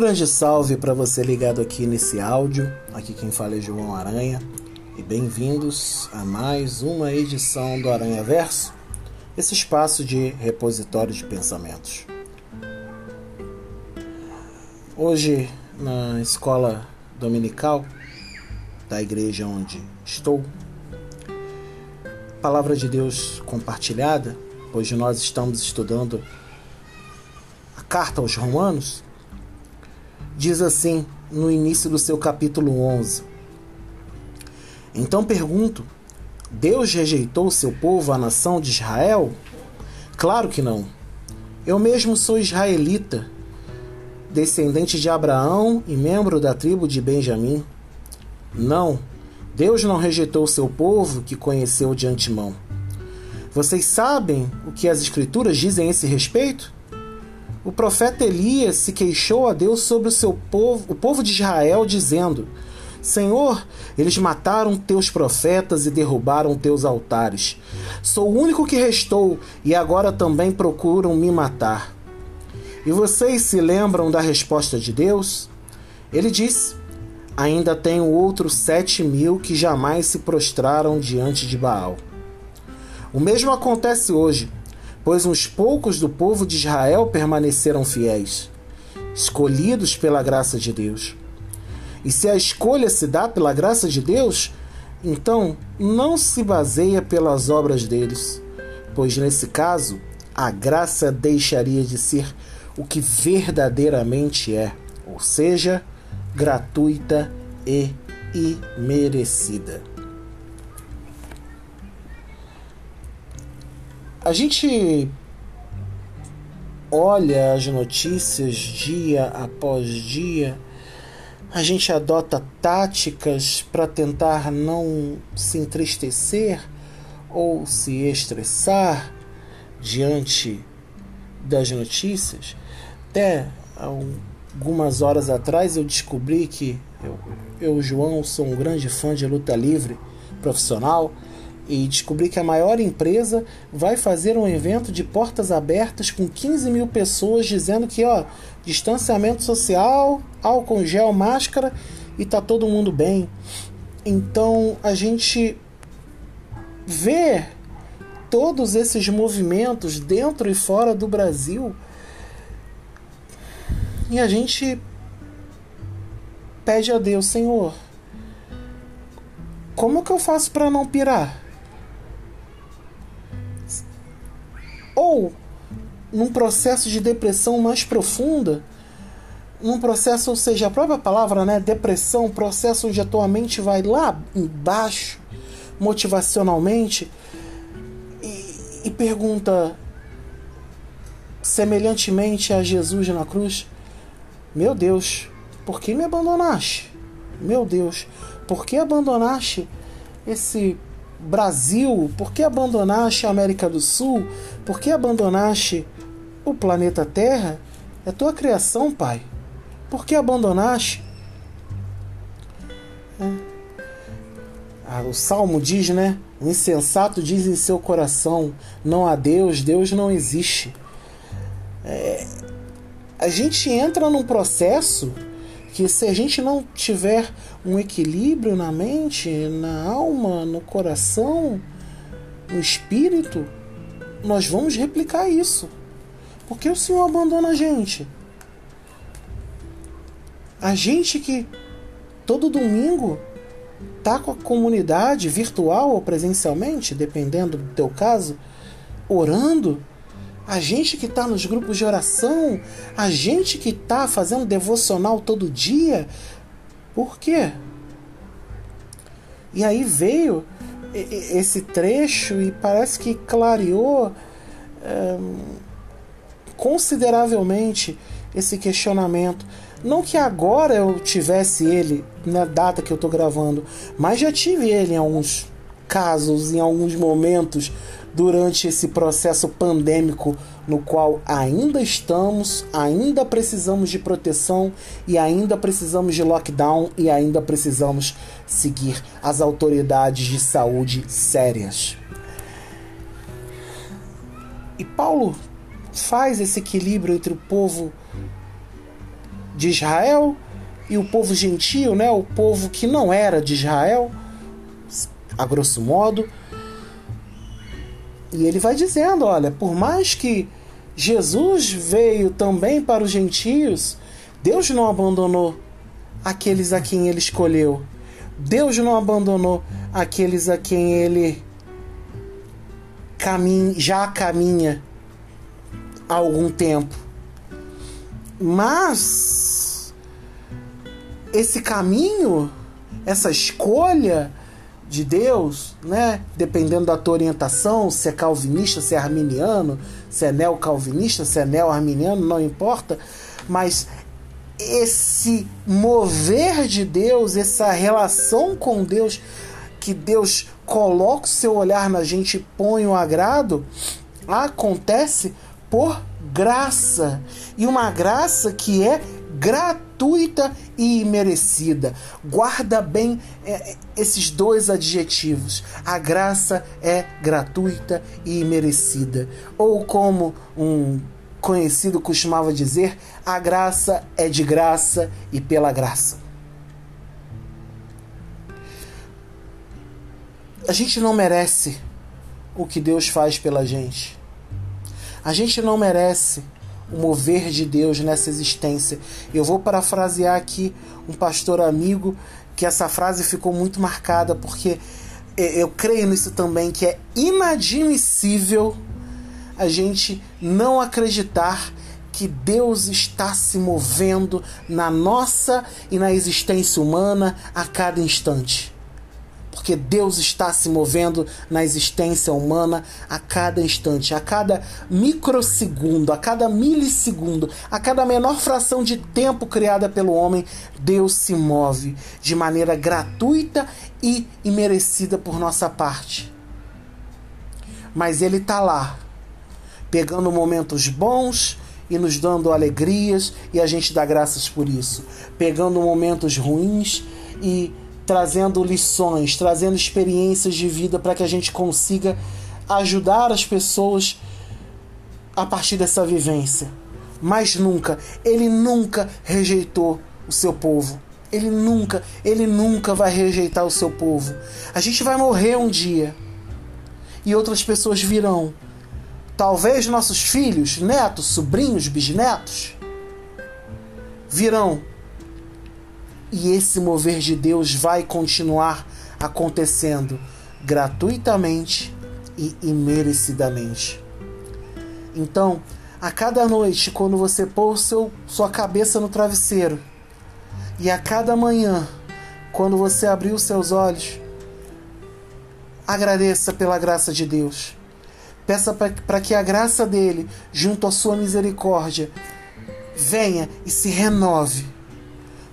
grande salve para você ligado aqui nesse áudio. Aqui quem fala é João Aranha e bem-vindos a mais uma edição do Aranha Verso, esse espaço de repositório de pensamentos. Hoje, na escola dominical da igreja onde estou, palavra de Deus compartilhada, hoje nós estamos estudando a carta aos Romanos diz assim no início do seu capítulo 11: Então pergunto: Deus rejeitou o seu povo, a nação de Israel? Claro que não. Eu mesmo sou israelita, descendente de Abraão e membro da tribo de Benjamim. Não, Deus não rejeitou o seu povo que conheceu de antemão. Vocês sabem o que as Escrituras dizem a esse respeito? O profeta Elias se queixou a Deus sobre o seu povo, o povo de Israel, dizendo: Senhor, eles mataram teus profetas e derrubaram teus altares. Sou o único que restou e agora também procuram me matar. E vocês se lembram da resposta de Deus? Ele disse: Ainda tenho outros sete mil que jamais se prostraram diante de Baal. O mesmo acontece hoje pois uns poucos do povo de Israel permaneceram fiéis, escolhidos pela graça de Deus. E se a escolha se dá pela graça de Deus, então não se baseia pelas obras deles, pois nesse caso a graça deixaria de ser o que verdadeiramente é, ou seja, gratuita e imerecida. A gente olha as notícias dia após dia, a gente adota táticas para tentar não se entristecer ou se estressar diante das notícias. Até algumas horas atrás eu descobri que eu, eu João, sou um grande fã de luta livre profissional e descobri que a maior empresa vai fazer um evento de portas abertas com 15 mil pessoas dizendo que ó, distanciamento social, álcool gel, máscara e tá todo mundo bem. Então a gente vê todos esses movimentos dentro e fora do Brasil e a gente pede a Deus, Senhor, como que eu faço para não pirar? Ou num processo de depressão mais profunda, num processo, ou seja, a própria palavra, né, depressão, processo onde a tua mente vai lá embaixo, motivacionalmente, e, e pergunta, semelhantemente a Jesus na cruz: Meu Deus, por que me abandonaste? Meu Deus, por que abandonaste esse Brasil? Por que abandonaste a América do Sul? Por que abandonaste o planeta Terra? É tua criação, Pai. Por que abandonaste? É. Ah, o Salmo diz, né? O insensato diz em seu coração: não há Deus, Deus não existe. É, a gente entra num processo que se a gente não tiver um equilíbrio na mente, na alma, no coração, no espírito, nós vamos replicar isso. Porque o Senhor abandona a gente. A gente que todo domingo tá com a comunidade virtual ou presencialmente, dependendo do teu caso, orando, a gente que está nos grupos de oração, a gente que está fazendo devocional todo dia. Por quê? E aí veio esse trecho e parece que clareou é, consideravelmente esse questionamento. Não que agora eu tivesse ele na data que eu estou gravando, mas já tive ele em alguns casos, em alguns momentos durante esse processo pandêmico no qual ainda estamos, ainda precisamos de proteção e ainda precisamos de lockdown e ainda precisamos seguir as autoridades de saúde sérias. E Paulo faz esse equilíbrio entre o povo de Israel e o povo gentio, né, o povo que não era de Israel, a grosso modo. E ele vai dizendo, olha, por mais que Jesus veio também para os gentios, Deus não abandonou aqueles a quem ele escolheu. Deus não abandonou aqueles a quem ele caminha, já caminha há algum tempo. Mas esse caminho, essa escolha de Deus, né? Dependendo da tua orientação, se é calvinista, se é arminiano, se é neo-calvinista, se é neo-arminiano, não importa, mas esse mover de Deus, essa relação com Deus, que Deus coloca o seu olhar na gente e põe o agrado, acontece por graça. E uma graça que é gratuita e imerecida. Guarda bem é, esses dois adjetivos. A graça é gratuita e imerecida. Ou como um conhecido costumava dizer: a graça é de graça e pela graça. A gente não merece o que Deus faz pela gente. A gente não merece o mover de Deus nessa existência. Eu vou parafrasear aqui um pastor amigo que essa frase ficou muito marcada porque eu creio nisso também que é inadmissível a gente não acreditar que Deus está se movendo na nossa e na existência humana a cada instante porque Deus está se movendo na existência humana a cada instante, a cada microsegundo, a cada milissegundo, a cada menor fração de tempo criada pelo homem, Deus se move de maneira gratuita e imerecida por nossa parte. Mas Ele está lá, pegando momentos bons e nos dando alegrias, e a gente dá graças por isso, pegando momentos ruins e trazendo lições, trazendo experiências de vida para que a gente consiga ajudar as pessoas a partir dessa vivência. Mas nunca, ele nunca rejeitou o seu povo. Ele nunca, ele nunca vai rejeitar o seu povo. A gente vai morrer um dia e outras pessoas virão. Talvez nossos filhos, netos, sobrinhos, bisnetos virão e esse mover de Deus vai continuar acontecendo gratuitamente e imerecidamente. Então, a cada noite, quando você pôr seu, sua cabeça no travesseiro, e a cada manhã, quando você abrir os seus olhos, agradeça pela graça de Deus. Peça para que a graça dele, junto à sua misericórdia, venha e se renove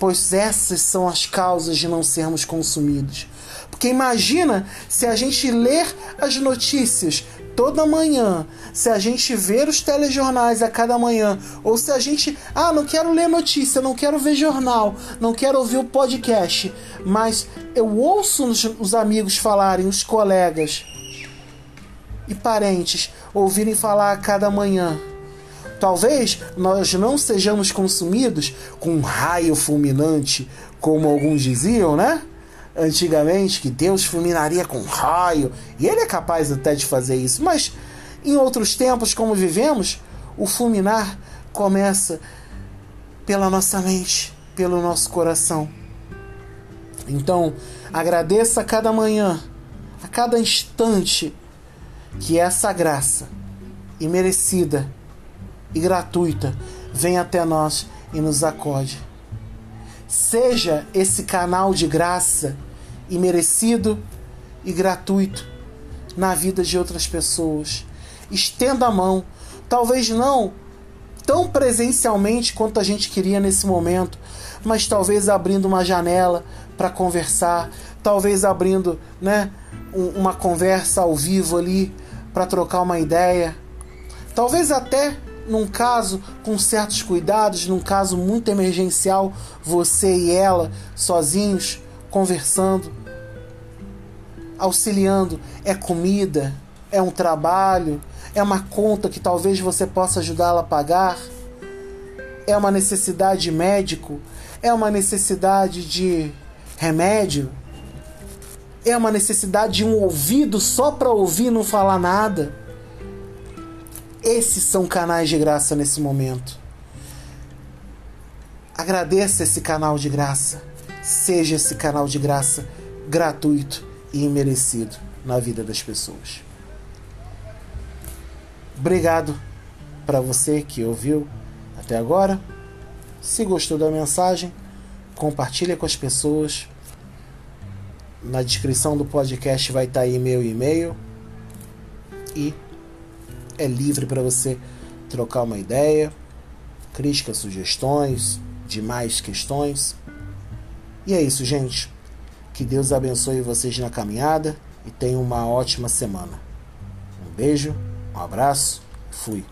pois essas são as causas de não sermos consumidos. Porque imagina se a gente ler as notícias toda manhã, se a gente ver os telejornais a cada manhã, ou se a gente, ah, não quero ler notícia, não quero ver jornal, não quero ouvir o podcast, mas eu ouço os, os amigos falarem, os colegas e parentes ouvirem falar a cada manhã Talvez nós não sejamos consumidos com um raio fulminante, como alguns diziam, né? Antigamente, que Deus fulminaria com raio, e Ele é capaz até de fazer isso, mas em outros tempos, como vivemos, o fulminar começa pela nossa mente, pelo nosso coração. Então, agradeça a cada manhã, a cada instante, que essa graça imerecida e gratuita vem até nós e nos acode. Seja esse canal de graça imerecido e gratuito na vida de outras pessoas. Estenda a mão, talvez não tão presencialmente quanto a gente queria nesse momento, mas talvez abrindo uma janela para conversar, talvez abrindo, né, uma conversa ao vivo ali para trocar uma ideia. Talvez até num caso com certos cuidados, num caso muito emergencial, você e ela sozinhos conversando, auxiliando. É comida, é um trabalho, é uma conta que talvez você possa ajudá-la a pagar. É uma necessidade de médico? É uma necessidade de remédio? É uma necessidade de um ouvido só para ouvir e não falar nada? Esses são canais de graça nesse momento. Agradeça esse canal de graça. Seja esse canal de graça gratuito e imerecido na vida das pessoas. Obrigado para você que ouviu até agora. Se gostou da mensagem, compartilha com as pessoas. Na descrição do podcast vai estar tá aí meu e-mail e é livre para você trocar uma ideia, críticas, sugestões, demais questões. E é isso, gente. Que Deus abençoe vocês na caminhada e tenham uma ótima semana. Um beijo, um abraço, fui.